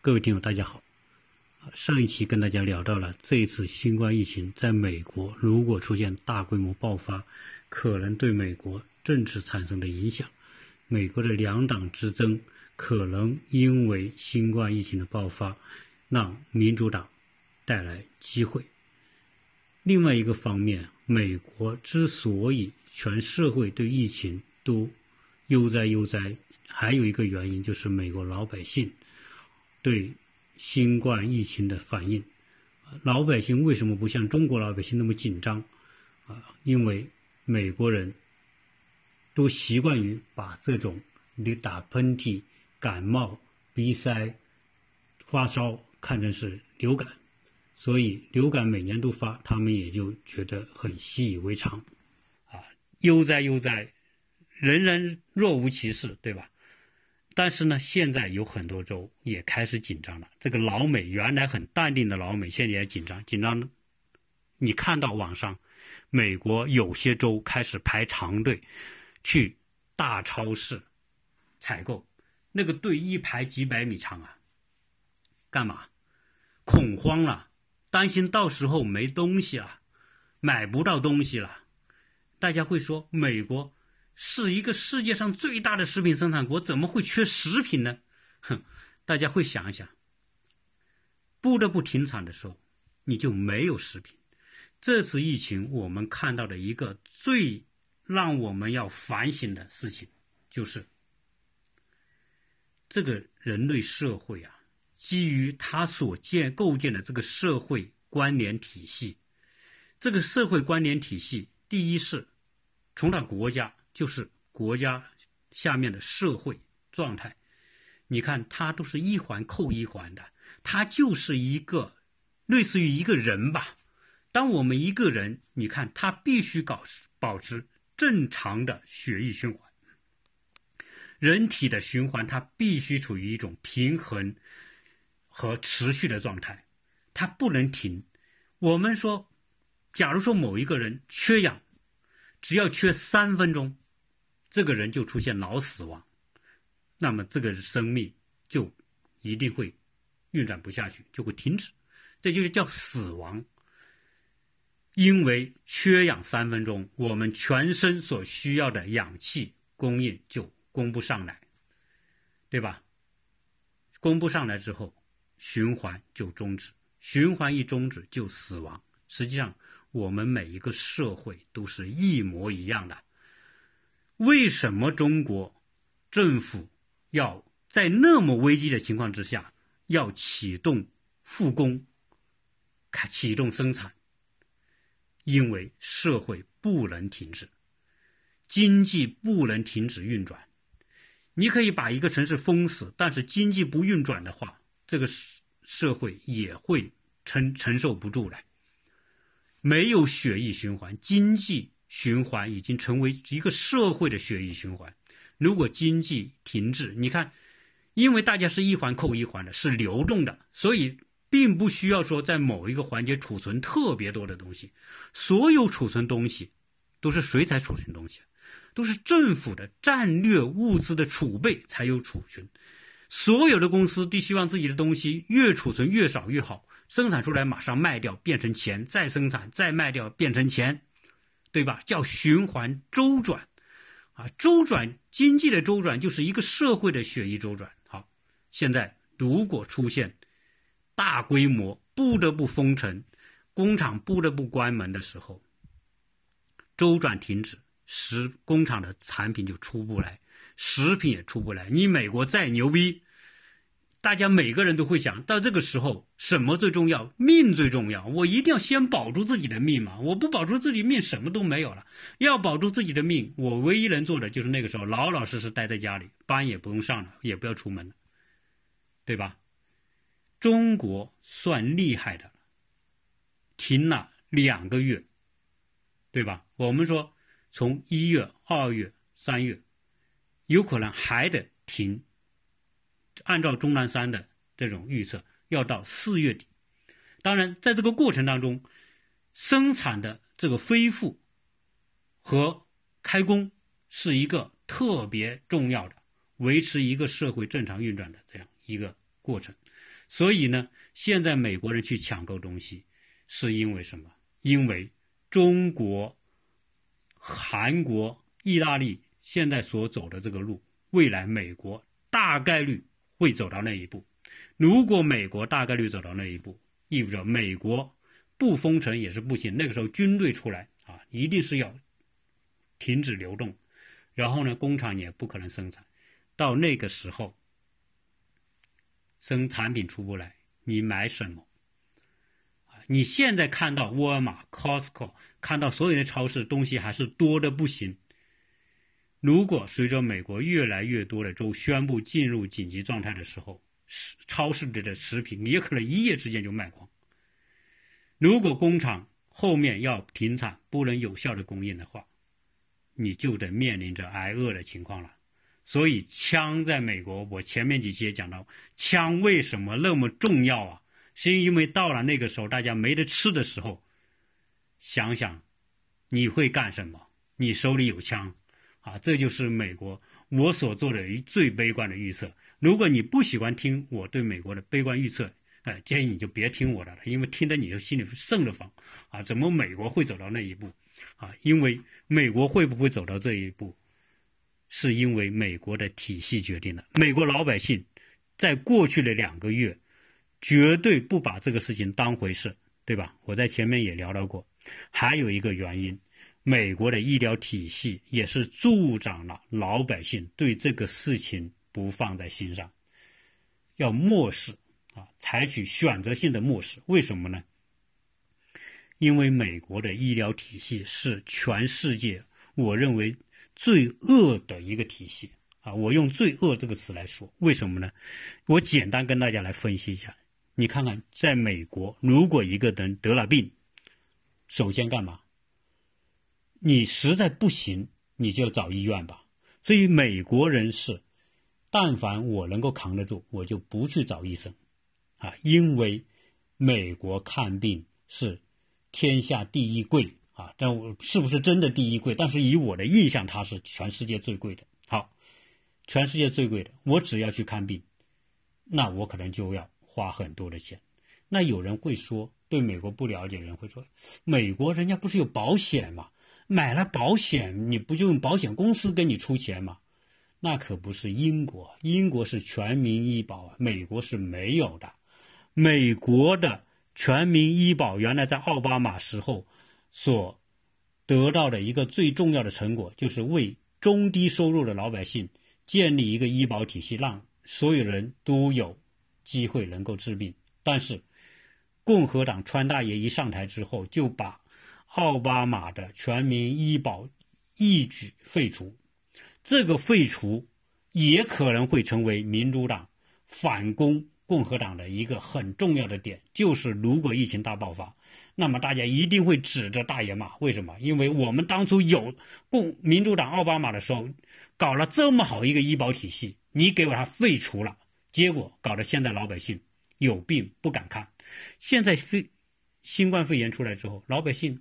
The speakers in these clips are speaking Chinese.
各位听友，大家好。上一期跟大家聊到了这一次新冠疫情在美国如果出现大规模爆发，可能对美国政治产生的影响。美国的两党之争可能因为新冠疫情的爆发，让民主党带来机会。另外一个方面，美国之所以全社会对疫情都悠哉悠哉，还有一个原因就是美国老百姓对新冠疫情的反应。老百姓为什么不像中国老百姓那么紧张？啊，因为美国人。都习惯于把这种你打喷嚏、感冒、鼻塞、发烧看成是流感，所以流感每年都发，他们也就觉得很习以为常，啊，悠哉悠哉，人人若无其事，对吧？但是呢，现在有很多州也开始紧张了。这个老美原来很淡定的老美，现在也紧张，紧张。你看到网上，美国有些州开始排长队。去大超市采购，那个队一排几百米长啊！干嘛？恐慌了，担心到时候没东西了，买不到东西了。大家会说，美国是一个世界上最大的食品生产国，怎么会缺食品呢？哼！大家会想一想，不得不停产的时候，你就没有食品。这次疫情，我们看到的一个最。让我们要反省的事情，就是这个人类社会啊，基于他所建构建的这个社会关联体系，这个社会关联体系，第一是从它国家，就是国家下面的社会状态，你看它都是一环扣一环的，它就是一个类似于一个人吧。当我们一个人，你看他必须搞保持。正常的血液循环，人体的循环它必须处于一种平衡和持续的状态，它不能停。我们说，假如说某一个人缺氧，只要缺三分钟，这个人就出现脑死亡，那么这个生命就一定会运转不下去，就会停止，这就是叫死亡。因为缺氧三分钟，我们全身所需要的氧气供应就供不上来，对吧？供不上来之后，循环就终止，循环一终止就死亡。实际上，我们每一个社会都是一模一样的。为什么中国政府要在那么危机的情况之下要启动复工，开启动生产？因为社会不能停止，经济不能停止运转。你可以把一个城市封死，但是经济不运转的话，这个社会也会承承受不住的。没有血液循环，经济循环已经成为一个社会的血液循环。如果经济停滞，你看，因为大家是一环扣一环的，是流动的，所以。并不需要说在某一个环节储存特别多的东西，所有储存东西都是谁才储存东西？都是政府的战略物资的储备才有储存。所有的公司都希望自己的东西越储存越少越好，生产出来马上卖掉变成钱，再生产再卖掉变成钱，对吧？叫循环周转，啊，周转经济的周转就是一个社会的血液周转。好，现在如果出现。大规模不得不封城，工厂不得不关门的时候，周转停止，食工厂的产品就出不来，食品也出不来。你美国再牛逼，大家每个人都会想到这个时候什么最重要？命最重要。我一定要先保住自己的命嘛！我不保住自己命，什么都没有了。要保住自己的命，我唯一能做的就是那个时候老老实实待在家里，班也不用上了，也不要出门了，对吧？中国算厉害的，停了两个月，对吧？我们说从一月、二月、三月，有可能还得停。按照钟南山的这种预测，要到四月底。当然，在这个过程当中，生产的这个恢复和开工是一个特别重要的，维持一个社会正常运转的这样一个。过程。所以呢，现在美国人去抢购东西，是因为什么？因为中国、韩国、意大利现在所走的这个路，未来美国大概率会走到那一步。如果美国大概率走到那一步，意味着美国不封城也是不行。那个时候军队出来啊，一定是要停止流动，然后呢，工厂也不可能生产。到那个时候。生产品出不来，你买什么？你现在看到沃尔玛、Costco，看到所有的超市东西还是多的不行。如果随着美国越来越多的州宣布进入紧急状态的时候，超市里的食品也可能一夜之间就卖光。如果工厂后面要停产，不能有效的供应的话，你就得面临着挨饿的情况了。所以枪在美国，我前面几期也讲到，枪为什么那么重要啊？是因为到了那个时候，大家没得吃的时候，想想你会干什么？你手里有枪，啊，这就是美国我所做的最悲观的预测。如果你不喜欢听我对美国的悲观预测，哎，建议你就别听我的了，因为听得你就心里瘆得慌啊！怎么美国会走到那一步？啊，因为美国会不会走到这一步？是因为美国的体系决定的。美国老百姓在过去的两个月绝对不把这个事情当回事，对吧？我在前面也聊到过。还有一个原因，美国的医疗体系也是助长了老百姓对这个事情不放在心上，要漠视啊，采取选择性的漠视。为什么呢？因为美国的医疗体系是全世界，我认为。最恶的一个体系啊！我用“罪恶”这个词来说，为什么呢？我简单跟大家来分析一下。你看看，在美国，如果一个人得了病，首先干嘛？你实在不行，你就找医院吧。所以美国人是，但凡我能够扛得住，我就不去找医生啊，因为美国看病是天下第一贵。啊，但我是不是真的第一贵？但是以我的印象，它是全世界最贵的。好，全世界最贵的，我只要去看病，那我可能就要花很多的钱。那有人会说，对美国不了解的人会说，美国人家不是有保险吗？买了保险，你不就用保险公司给你出钱吗？那可不是英国，英国是全民医保，美国是没有的。美国的全民医保原来在奥巴马时候。所得到的一个最重要的成果，就是为中低收入的老百姓建立一个医保体系，让所有人都有机会能够治病。但是，共和党川大爷一上台之后，就把奥巴马的全民医保一举废除。这个废除也可能会成为民主党反攻共和党的一个很重要的点，就是如果疫情大爆发。那么大家一定会指着大爷骂，为什么？因为我们当初有共民主党奥巴马的时候，搞了这么好一个医保体系，你给我它废除了，结果搞得现在老百姓有病不敢看。现在肺新冠肺炎出来之后，老百姓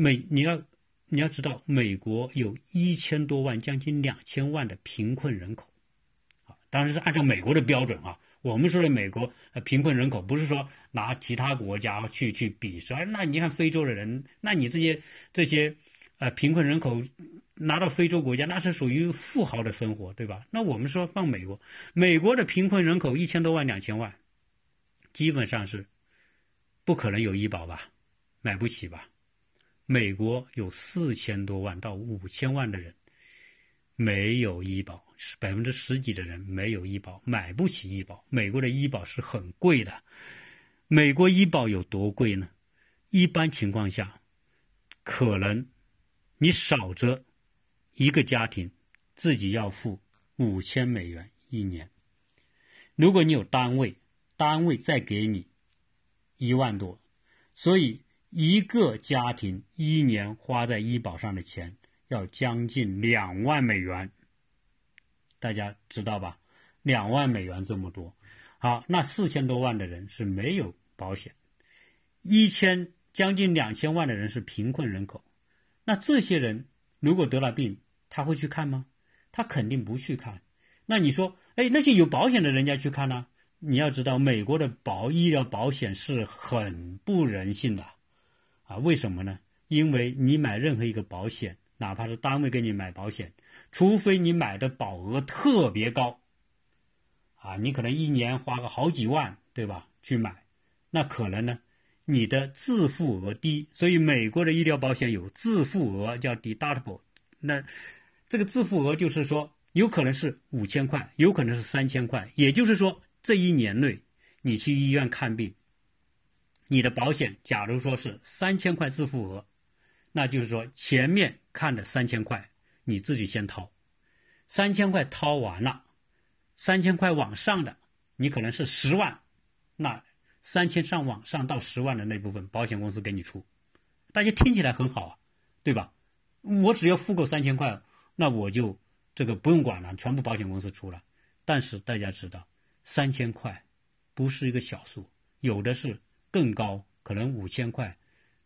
美你要你要知道，美国有一千多万，将近两千万的贫困人口，啊，当然是按照美国的标准啊。我们说的美国贫困人口，不是说拿其他国家去去比，说那你看非洲的人，那你这些这些呃贫困人口拿到非洲国家，那是属于富豪的生活，对吧？那我们说放美国，美国的贫困人口一千多万两千万，基本上是不可能有医保吧，买不起吧？美国有四千多万到五千万的人没有医保。百分之十几的人没有医保，买不起医保。美国的医保是很贵的。美国医保有多贵呢？一般情况下，可能你少则一个家庭自己要付五千美元一年。如果你有单位，单位再给你一万多，所以一个家庭一年花在医保上的钱要将近两万美元。大家知道吧？两万美元这么多，好，那四千多万的人是没有保险，一千将近两千万的人是贫困人口，那这些人如果得了病，他会去看吗？他肯定不去看。那你说，哎，那些有保险的人家去看呢？你要知道，美国的保医疗保险是很不人性的，啊，为什么呢？因为你买任何一个保险，哪怕是单位给你买保险，除非你买的保额特别高，啊，你可能一年花个好几万，对吧？去买，那可能呢？你的自付额低，所以美国的医疗保险有自付额叫 deductible。那这个自付额就是说，有可能是五千块，有可能是三千块。也就是说，这一年内你去医院看病，你的保险假如说是三千块自付额，那就是说前面看的三千块你自己先掏，三千块掏完了，三千块往上的你可能是十万，那。三千上往上到十万的那部分，保险公司给你出，大家听起来很好啊，对吧？我只要付够三千块，那我就这个不用管了，全部保险公司出了。但是大家知道，三千块不是一个小数，有的是更高，可能五千块，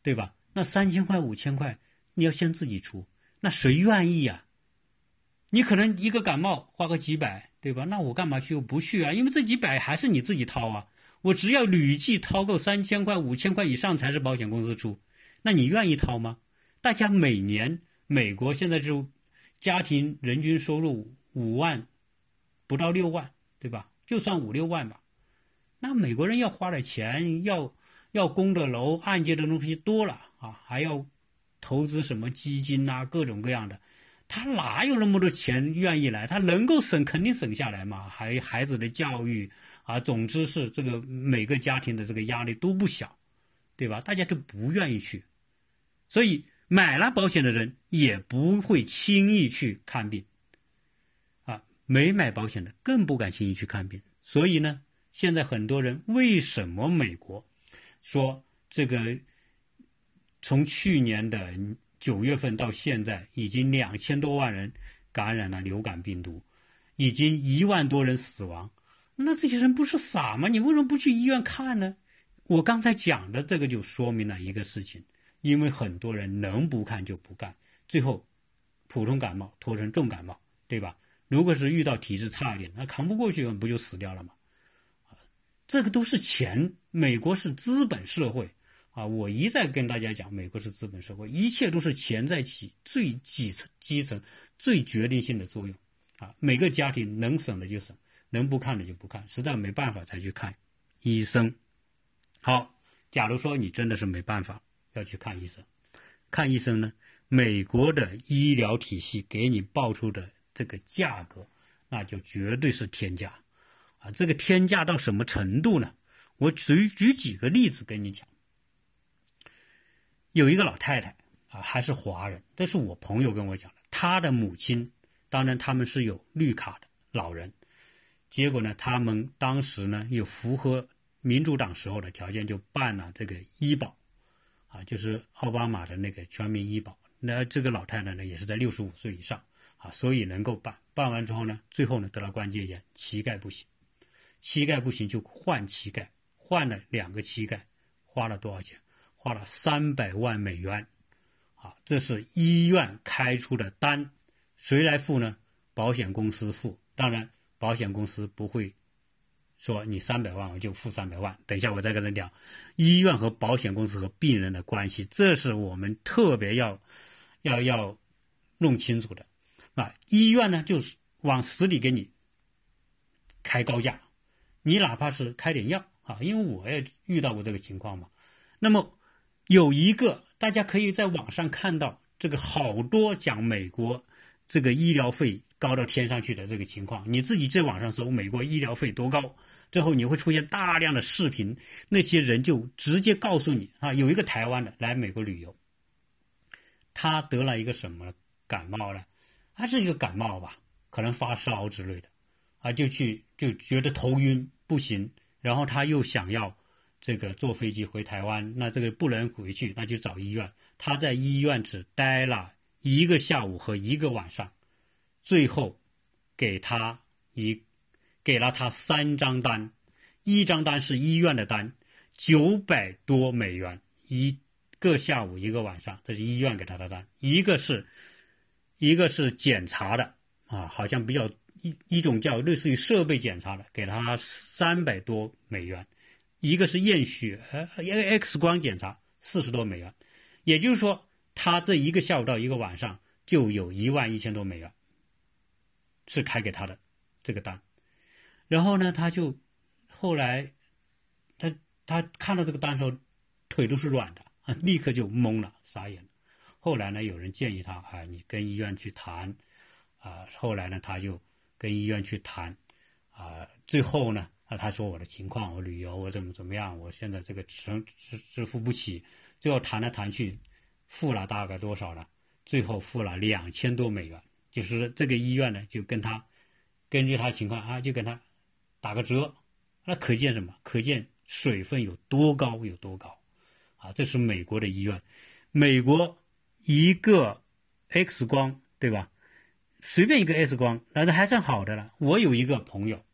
对吧？那三千块、五千块，你要先自己出，那谁愿意呀？你可能一个感冒花个几百，对吧？那我干嘛去？我不去啊？因为这几百还是你自己掏啊。我只要累计掏够三千块、五千块以上才是保险公司出，那你愿意掏吗？大家每年美国现在就家庭人均收入五万不到六万，对吧？就算五六万吧，那美国人要花的钱要要供的楼、按揭的东西多了啊，还要投资什么基金呐，各种各样的，他哪有那么多钱愿意来？他能够省肯定省下来嘛，还有孩子的教育。啊，总之是这个每个家庭的这个压力都不小，对吧？大家都不愿意去，所以买了保险的人也不会轻易去看病，啊，没买保险的更不敢轻易去看病。所以呢，现在很多人为什么美国说这个从去年的九月份到现在，已经两千多万人感染了流感病毒，已经一万多人死亡。那这些人不是傻吗？你为什么不去医院看呢？我刚才讲的这个就说明了一个事情，因为很多人能不看就不干，最后普通感冒拖成重感冒，对吧？如果是遇到体质差一点，那扛不过去，不就死掉了吗？这个都是钱，美国是资本社会啊！我一再跟大家讲，美国是资本社会，一切都是钱在起最基层、基层最决定性的作用啊！每个家庭能省的就省。能不看的就不看，实在没办法才去看医生。好，假如说你真的是没办法要去看医生，看医生呢，美国的医疗体系给你报出的这个价格，那就绝对是天价啊！这个天价到什么程度呢？我举举几个例子跟你讲。有一个老太太啊，还是华人，这是我朋友跟我讲的，她的母亲，当然他们是有绿卡的老人。结果呢，他们当时呢又符合民主党时候的条件，就办了这个医保，啊，就是奥巴马的那个全民医保。那这个老太太呢也是在六十五岁以上，啊，所以能够办。办完之后呢，最后呢得了关节炎，膝盖不行，膝盖不行就换膝盖，换了两个膝盖，花了多少钱？花了三百万美元，啊，这是医院开出的单，谁来付呢？保险公司付，当然。保险公司不会说你三百万我就付三百万。等一下我再跟他讲，医院和保险公司和病人的关系，这是我们特别要要要弄清楚的啊。医院呢就是往死里给你开高价，你哪怕是开点药啊，因为我也遇到过这个情况嘛。那么有一个大家可以在网上看到，这个好多讲美国这个医疗费。高到天上去的这个情况，你自己在网上搜美国医疗费多高，最后你会出现大量的视频，那些人就直接告诉你啊，有一个台湾的来美国旅游，他得了一个什么感冒呢？他是一个感冒吧，可能发烧之类的，啊，就去就觉得头晕不行，然后他又想要这个坐飞机回台湾，那这个不能回去，那就找医院，他在医院只待了一个下午和一个晚上。最后，给他一给了他三张单，一张单是医院的单，九百多美元一个下午一个晚上，这是医院给他的单；一个是，一个是检查的啊，好像比较一一种叫类似于设备检查的，给他三百多美元；一个是验血呃 X 光检查四十多美元。也就是说，他这一个下午到一个晚上就有一万一千多美元是开给他的这个单。然后呢，他就后来他他看到这个单时候，腿都是软的啊，立刻就懵了，傻眼了。后来呢，有人建议他啊，你跟医院去谈。啊，后来呢，他就跟医院去谈，啊，最后呢，啊，他说我的情况，我旅游，我怎么怎么样，我现在这个支支支付不起，最后谈来谈去，付了大概多少呢？最后付了两千多美元，就是这个医院呢，就跟他根据他情况啊，就跟他打个折，那可见什么？可见水分有多高有多高，啊，这是美国的医院，美国一个 X 光，对吧？随便一个 X 光，那都还算好的了。我有一个朋友，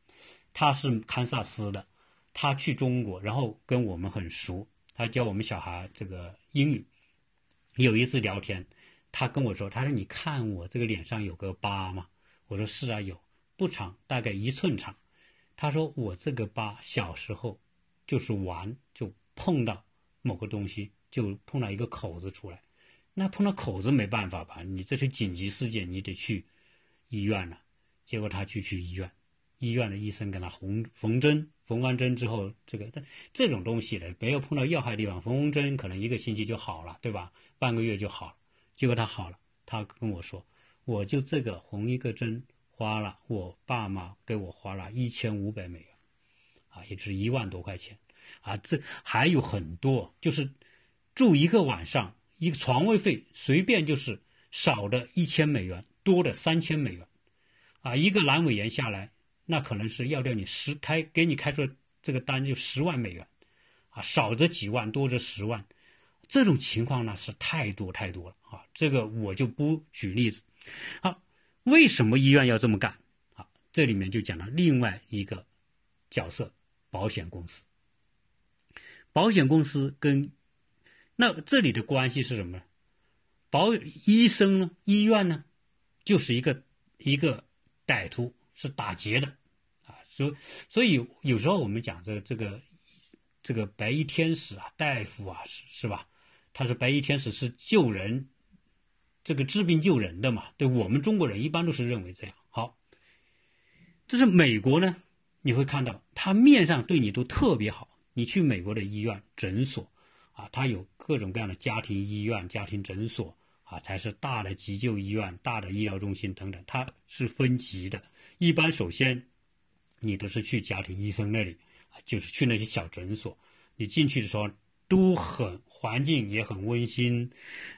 他是堪萨斯的，他去中国，然后跟我们很熟，他教我们小孩这个英语。有一次聊天，他跟我说：“他说你看我这个脸上有个疤吗？”我说：“是啊，有，不长，大概一寸长。”他说：“我这个疤小时候就是玩，就碰到某个东西，就碰到一个口子出来。那碰到口子没办法吧？你这是紧急事件，你得去。”医院了，结果他去去医院，医院的医生给他缝缝针，缝完针之后，这个但这种东西的没有碰到要害地方，缝缝针可能一个星期就好了，对吧？半个月就好了。结果他好了，他跟我说，我就这个缝一个针花了，我爸妈给我花了一千五百美元，啊，也就是一万多块钱，啊，这还有很多，就是住一个晚上，一个床位费随便就是少的一千美元。多的三千美元，啊，一个阑尾炎下来，那可能是要掉你十开给你开出这个单就十万美元，啊，少则几万，多则十万，这种情况呢是太多太多了啊，这个我就不举例子。好，为什么医院要这么干？啊，这里面就讲了另外一个角色，保险公司。保险公司跟那这里的关系是什么呢？保医生呢？医院呢？就是一个一个歹徒是打劫的，啊，所以所以有时候我们讲这个这个这个白衣天使啊，大夫啊，是是吧？他是白衣天使，是救人，这个治病救人的嘛？对我们中国人一般都是认为这样。好，这是美国呢，你会看到他面上对你都特别好。你去美国的医院诊所啊，他有各种各样的家庭医院、家庭诊所。啊，才是大的急救医院、大的医疗中心等等，它是分级的。一般首先，你都是去家庭医生那里，啊就是去那些小诊所。你进去的时候都很环境也很温馨，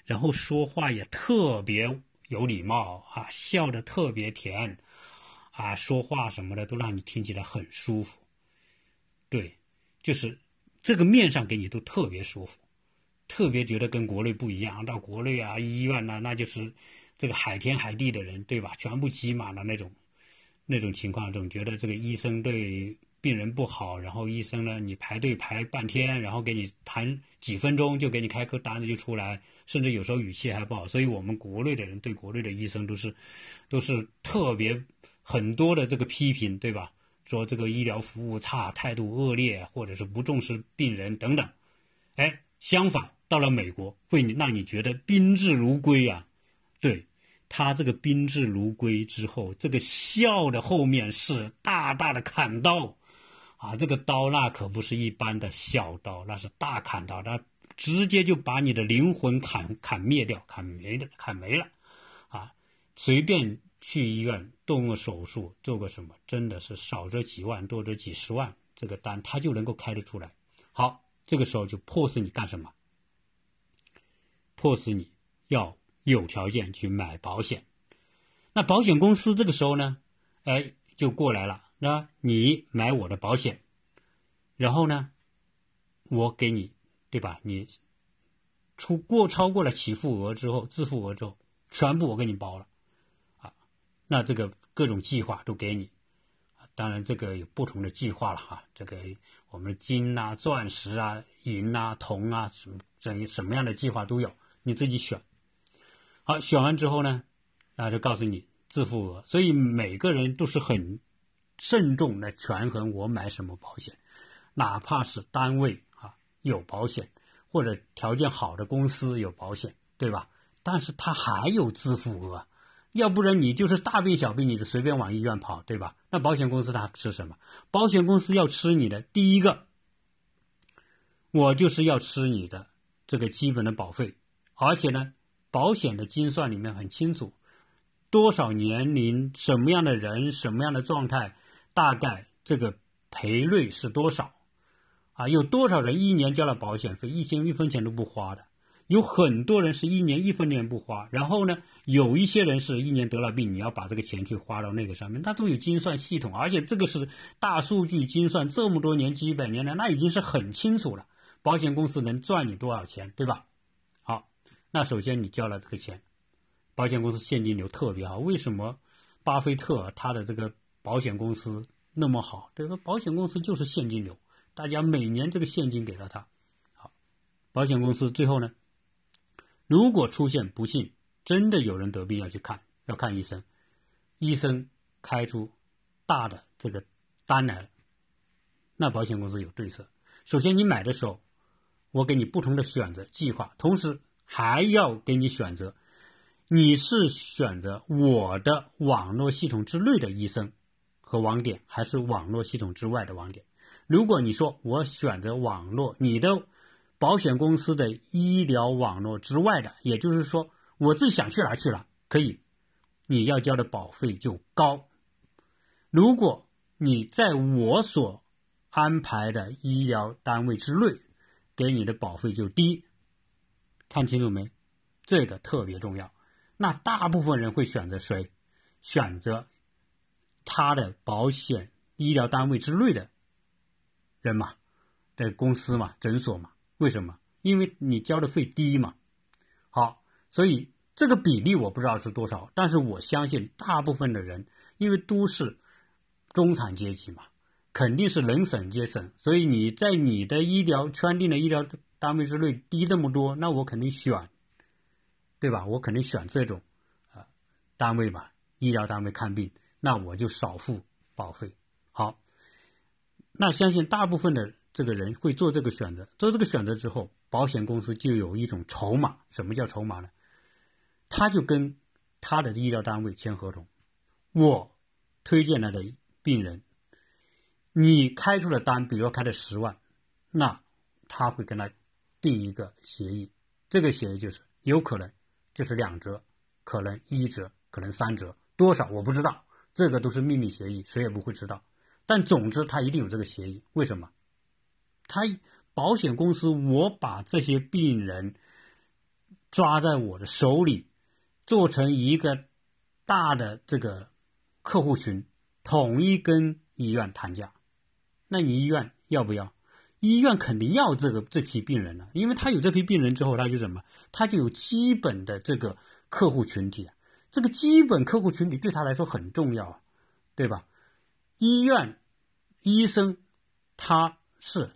然后说话也特别有礼貌啊，笑得特别甜，啊，说话什么的都让你听起来很舒服。对，就是这个面上给你都特别舒服。特别觉得跟国内不一样，到国内啊医院呢，那就是这个海天海地的人，对吧？全部挤满了那种那种情况，总觉得这个医生对病人不好，然后医生呢，你排队排半天，然后给你谈几分钟就给你开个单子就出来，甚至有时候语气还不好。所以我们国内的人对国内的医生都是都是特别很多的这个批评，对吧？说这个医疗服务差，态度恶劣，或者是不重视病人等等。哎，相反。到了美国，会让你觉得宾至如归啊！对他这个宾至如归之后，这个笑的后面是大大的砍刀啊！这个刀那可不是一般的小刀，那是大砍刀，那直接就把你的灵魂砍砍灭掉、砍没的、砍没了啊！随便去医院动个手术、做个什么，真的是少则几万，多则几十万，这个单他就能够开得出来。好，这个时候就迫使你干什么？迫使你要有条件去买保险，那保险公司这个时候呢，哎，就过来了。那你买我的保险，然后呢，我给你，对吧？你出过超过了起付额之后，自付额之后，全部我给你包了，啊，那这个各种计划都给你，当然这个有不同的计划了哈。这个我们金啊、钻石啊、银啊、铜啊，什么这什么样的计划都有。你自己选，好，选完之后呢，那就告诉你自付额，所以每个人都是很慎重的权衡我买什么保险，哪怕是单位啊有保险，或者条件好的公司有保险，对吧？但是他还有自付额，要不然你就是大病小病你就随便往医院跑，对吧？那保险公司它吃什么？保险公司要吃你的第一个，我就是要吃你的这个基本的保费，而且呢，保险的精算里面很清楚，多少年龄、什么样的人、什么样的状态，大概这个赔率是多少，啊，有多少人一年交了保险费，一千一分钱都不花的。有很多人是一年一分钱不花，然后呢，有一些人是一年得了病，你要把这个钱去花到那个上面，那都有精算系统，而且这个是大数据精算，这么多年几百年了，那已经是很清楚了，保险公司能赚你多少钱，对吧？那首先你交了这个钱，保险公司现金流特别好，为什么巴菲特他的这个保险公司那么好？对吧？保险公司就是现金流，大家每年这个现金给到他，好，保险公司最后呢？如果出现不幸，真的有人得病要去看，要看医生，医生开出大的这个单来了，那保险公司有对策。首先，你买的时候，我给你不同的选择计划，同时还要给你选择，你是选择我的网络系统之内的医生和网点，还是网络系统之外的网点？如果你说我选择网络，你的。保险公司的医疗网络之外的，也就是说，我自己想去哪去哪可以，你要交的保费就高。如果你在我所安排的医疗单位之内，给你的保费就低。看清楚没？这个特别重要。那大部分人会选择谁？选择他的保险医疗单位之内的人嘛，的公司嘛，诊所嘛。为什么？因为你交的费低嘛。好，所以这个比例我不知道是多少，但是我相信大部分的人，因为都是中产阶级嘛，肯定是能省节省。所以你在你的医疗圈定的医疗单位之内低那么多，那我肯定选，对吧？我肯定选这种啊单位嘛，医疗单位看病，那我就少付保费。好，那相信大部分的。这个人会做这个选择，做这个选择之后，保险公司就有一种筹码。什么叫筹码呢？他就跟他的医疗单位签合同，我推荐来的病人，你开出的单，比如说开的十万，那他会跟他定一个协议，这个协议就是有可能就是两折，可能一折，可能三折，多少我不知道，这个都是秘密协议，谁也不会知道。但总之他一定有这个协议，为什么？他保险公司，我把这些病人抓在我的手里，做成一个大的这个客户群，统一跟医院谈价。那你医院要不要？医院肯定要这个这批病人了，因为他有这批病人之后，他就什么？他就有基本的这个客户群体，这个基本客户群体对他来说很重要，对吧？医院医生他是。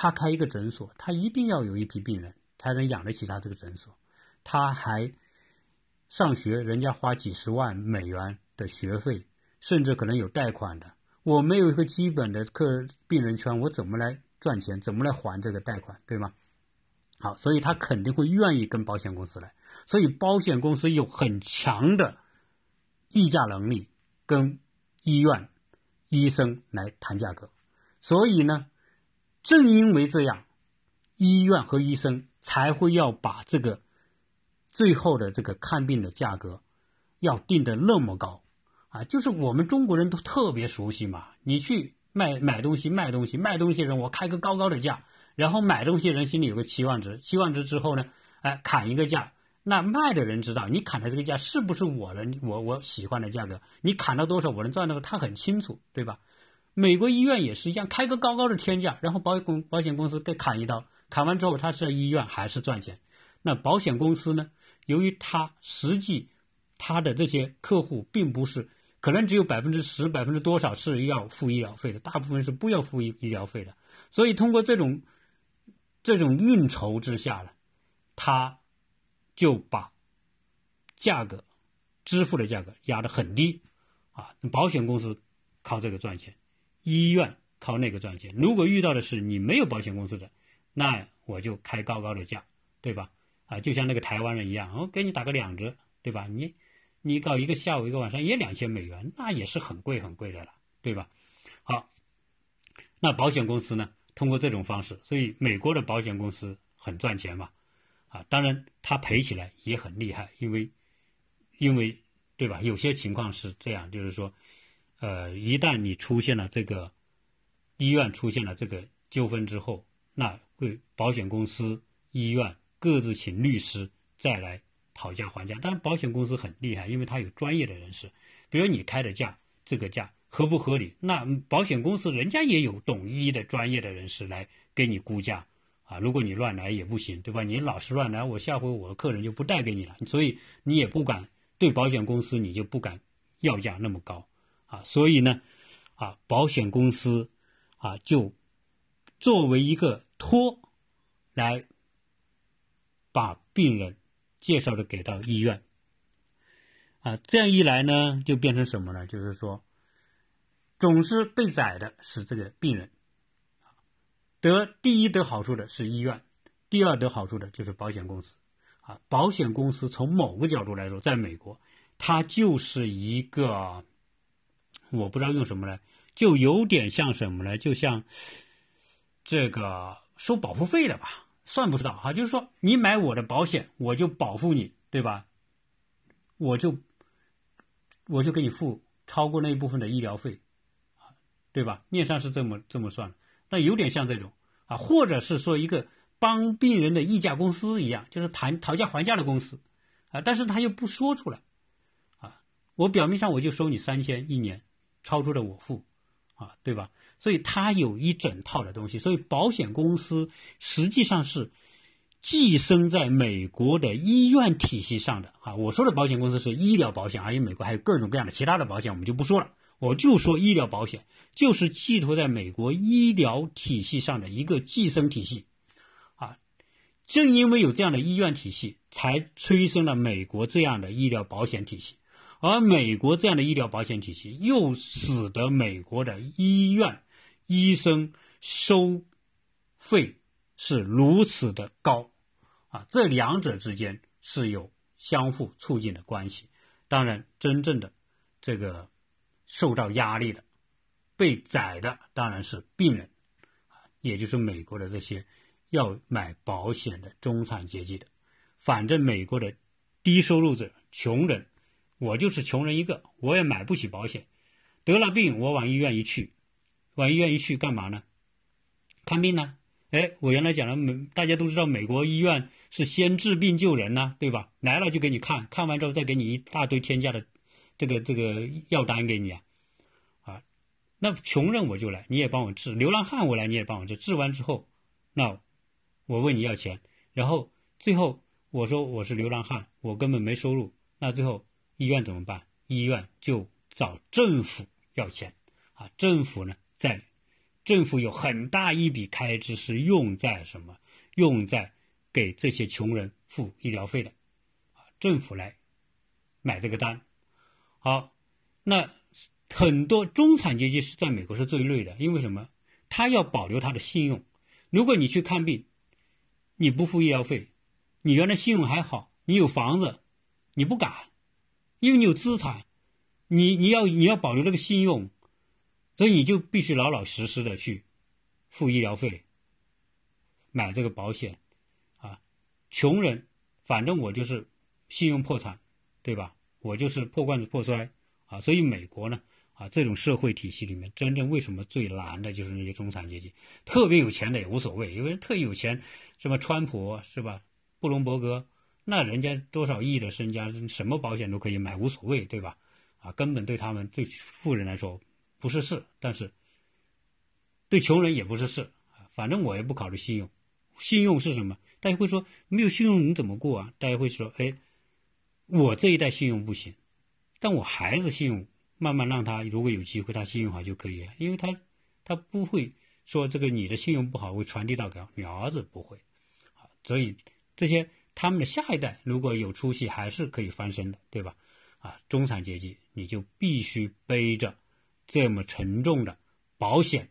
他开一个诊所，他一定要有一批病人，才能养得起他这个诊所。他还上学，人家花几十万美元的学费，甚至可能有贷款的。我没有一个基本的客病人圈，我怎么来赚钱？怎么来还这个贷款？对吗？好，所以他肯定会愿意跟保险公司来。所以保险公司有很强的议价能力，跟医院医生来谈价格。所以呢？正因为这样，医院和医生才会要把这个最后的这个看病的价格要定的那么高就是我们中国人都特别熟悉嘛。你去卖买东西，卖东西，卖东西人我开个高高的价，然后买东西人心里有个期望值，期望值之后呢，哎，砍一个价，那卖的人知道你砍的这个价是不是我的我我喜欢的价格？你砍了多少，我能赚到？他很清楚，对吧？美国医院也是一样，开个高高的天价，然后保险公保险公司给砍一刀，砍完之后，他是医院还是赚钱？那保险公司呢？由于他实际他的这些客户并不是，可能只有百分之十、百分之多少是要付医疗费的，大部分是不要付医医疗费的。所以通过这种这种运筹之下呢，他就把价格支付的价格压得很低，啊，保险公司靠这个赚钱，医院靠那个赚钱。如果遇到的是你没有保险公司的，那我就开高高的价，对吧？啊，就像那个台湾人一样，我给你打个两折，对吧？你你搞一个下午一个晚上也两千美元，那也是很贵很贵的了，对吧？好，那保险公司呢，通过这种方式，所以美国的保险公司很赚钱嘛，啊，当然他赔起来也很厉害，因为。因为，对吧？有些情况是这样，就是说，呃，一旦你出现了这个医院出现了这个纠纷之后，那会保险公司、医院各自请律师再来讨价还价。但是，保险公司很厉害，因为他有专业的人士。比如你开的价，这个价合不合理？那保险公司人家也有懂医的专业的人士来给你估价啊。如果你乱来也不行，对吧？你老是乱来，我下回我的客人就不带给你了。所以你也不敢。对保险公司，你就不敢要价那么高，啊，所以呢，啊，保险公司啊，就作为一个托，来把病人介绍的给到医院，啊，这样一来呢，就变成什么呢？就是说，总是被宰的是这个病人，得第一得好处的是医院，第二得好处的就是保险公司。啊，保险公司从某个角度来说，在美国，它就是一个，我不知道用什么来，就有点像什么呢？就像这个收保护费的吧，算不知道哈。就是说，你买我的保险，我就保护你，对吧？我就我就给你付超过那一部分的医疗费，对吧？面上是这么这么算，那有点像这种啊，或者是说一个。帮病人的议价公司一样，就是谈讨价还价的公司，啊，但是他又不说出来，啊，我表面上我就收你三千一年，超出了我付，啊，对吧？所以他有一整套的东西，所以保险公司实际上是寄生在美国的医院体系上的，啊，我说的保险公司是医疗保险，而且美国还有各种各样的其他的保险，我们就不说了，我就说医疗保险就是寄托在美国医疗体系上的一个寄生体系。啊正因为有这样的医院体系，才催生了美国这样的医疗保险体系，而美国这样的医疗保险体系又使得美国的医院医生收费是如此的高，啊，这两者之间是有相互促进的关系。当然，真正的这个受到压力的、被宰的当然是病人，也就是美国的这些。要买保险的中产阶级的，反正美国的低收入者、穷人，我就是穷人一个，我也买不起保险。得了病，我往医院一去，往医院一去干嘛呢？看病呢？哎，我原来讲了，美大家都知道，美国医院是先治病救人呐，对吧？来了就给你看看完之后，再给你一大堆天价的这个这个药单给你啊，啊，那穷人我就来，你也帮我治；流浪汉我来，你也帮我治。治完之后，那。我问你要钱，然后最后我说我是流浪汉，我根本没收入。那最后医院怎么办？医院就找政府要钱，啊，政府呢在，政府有很大一笔开支是用在什么？用在给这些穷人付医疗费的，啊，政府来买这个单。好，那很多中产阶级是在美国是最累的，因为什么？他要保留他的信用。如果你去看病，你不付医疗费，你原来信用还好，你有房子，你不敢，因为你有资产，你你要你要保留这个信用，所以你就必须老老实实的去付医疗费，买这个保险，啊，穷人，反正我就是信用破产，对吧？我就是破罐子破摔啊，所以美国呢。啊，这种社会体系里面，真正为什么最难的就是那些中产阶级，特别有钱的也无所谓，因为特有钱，什么川普是吧？布隆伯格，那人家多少亿的身家，什么保险都可以买，无所谓，对吧？啊，根本对他们对富人来说不是事，但是对穷人也不是事啊。反正我也不考虑信用，信用是什么？大家会说没有信用你怎么过啊？大家会说，哎，我这一代信用不行，但我孩子信用。慢慢让他如果有机会，他信用好就可以了，因为他他不会说这个你的信用不好会传递到给你儿子不会，所以这些他们的下一代如果有出息还是可以翻身的，对吧？啊，中产阶级你就必须背着这么沉重的保险，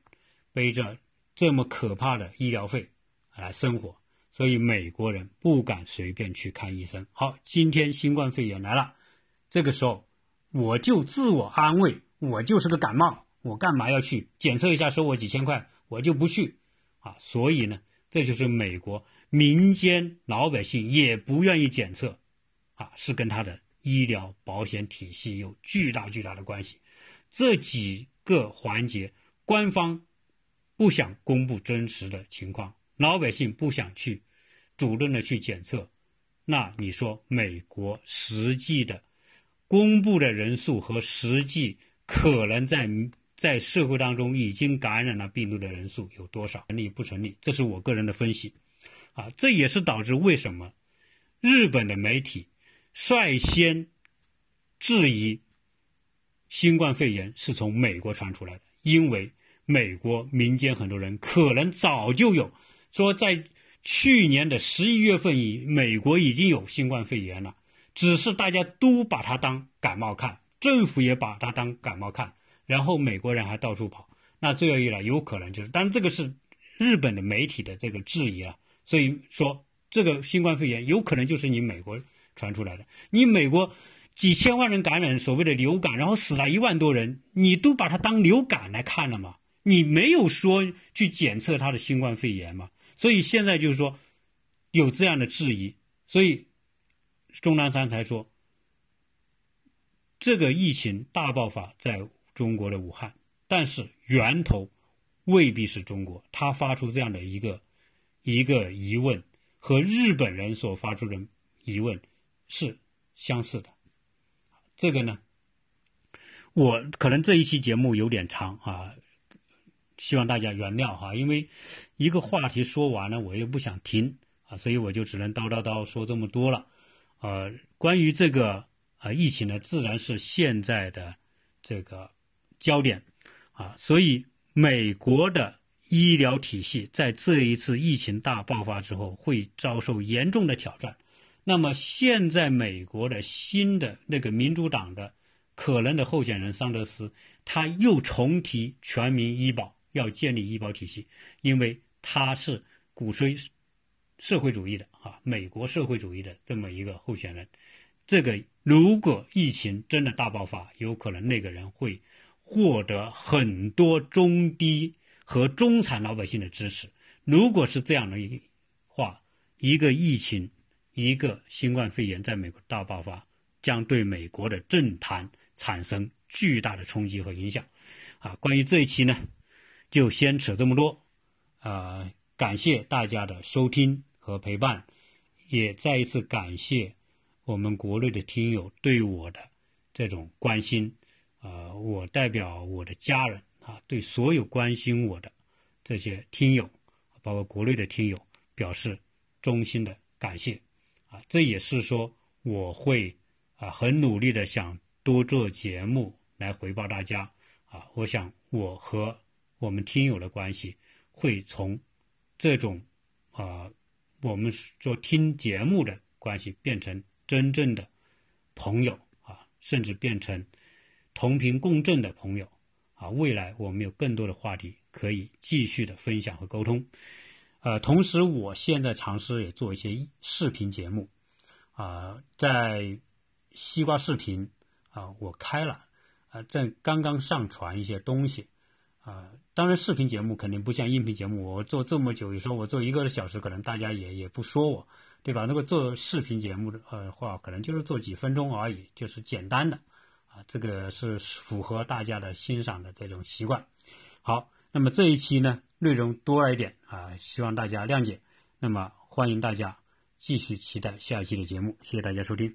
背着这么可怕的医疗费来生活，所以美国人不敢随便去看医生。好，今天新冠肺炎来了，这个时候我就自我安慰，我就是个感冒，我干嘛要去检测一下收我几千块，我就不去啊。所以呢，这就是美国民间老百姓也不愿意检测啊，是跟他的。医疗保险体系有巨大巨大的关系，这几个环节，官方不想公布真实的情况，老百姓不想去主动的去检测，那你说美国实际的公布的人数和实际可能在在社会当中已经感染了病毒的人数有多少？成立不成立？这是我个人的分析，啊，这也是导致为什么日本的媒体。率先质疑新冠肺炎是从美国传出来的，因为美国民间很多人可能早就有说，在去年的十一月份以美国已经有新冠肺炎了，只是大家都把它当感冒看，政府也把它当感冒看，然后美国人还到处跑，那这样一来，有可能就是，但这个是日本的媒体的这个质疑啊，所以说这个新冠肺炎有可能就是你美国。传出来的，你美国几千万人感染所谓的流感，然后死了一万多人，你都把它当流感来看了吗？你没有说去检测它的新冠肺炎嘛？所以现在就是说有这样的质疑，所以钟南山才说这个疫情大爆发在中国的武汉，但是源头未必是中国。他发出这样的一个一个疑问，和日本人所发出的疑问。是相似的，这个呢，我可能这一期节目有点长啊，希望大家原谅哈，因为一个话题说完了，我又不想停啊，所以我就只能叨叨叨说这么多了。呃，关于这个啊疫情呢，自然是现在的这个焦点啊，所以美国的医疗体系在这一次疫情大爆发之后，会遭受严重的挑战。那么现在美国的新的那个民主党的可能的候选人桑德斯，他又重提全民医保，要建立医保体系，因为他是鼓吹社会主义的啊，美国社会主义的这么一个候选人。这个如果疫情真的大爆发，有可能那个人会获得很多中低和中产老百姓的支持。如果是这样的一话，一个疫情。一个新冠肺炎在美国大爆发，将对美国的政坛产生巨大的冲击和影响。啊，关于这一期呢，就先扯这么多。啊，感谢大家的收听和陪伴，也再一次感谢我们国内的听友对我的这种关心。啊，我代表我的家人啊，对所有关心我的这些听友，包括国内的听友，表示衷心的感谢。啊，这也是说我会啊很努力的想多做节目来回报大家啊。我想我和我们听友的关系会从这种啊我们做听节目的关系变成真正的朋友啊，甚至变成同频共振的朋友啊。未来我们有更多的话题可以继续的分享和沟通。呃，同时，我现在尝试也做一些视频节目，啊，在西瓜视频啊，我开了，啊，在刚刚上传一些东西，啊，当然视频节目肯定不像音频节目，我做这么久，有时候我做一个小时，可能大家也也不说我，对吧？那个做视频节目的呃话，可能就是做几分钟而已，就是简单的，这个是符合大家的欣赏的这种习惯。好，那么这一期呢？内容多了一点啊，希望大家谅解。那么欢迎大家继续期待下一期的节目，谢谢大家收听。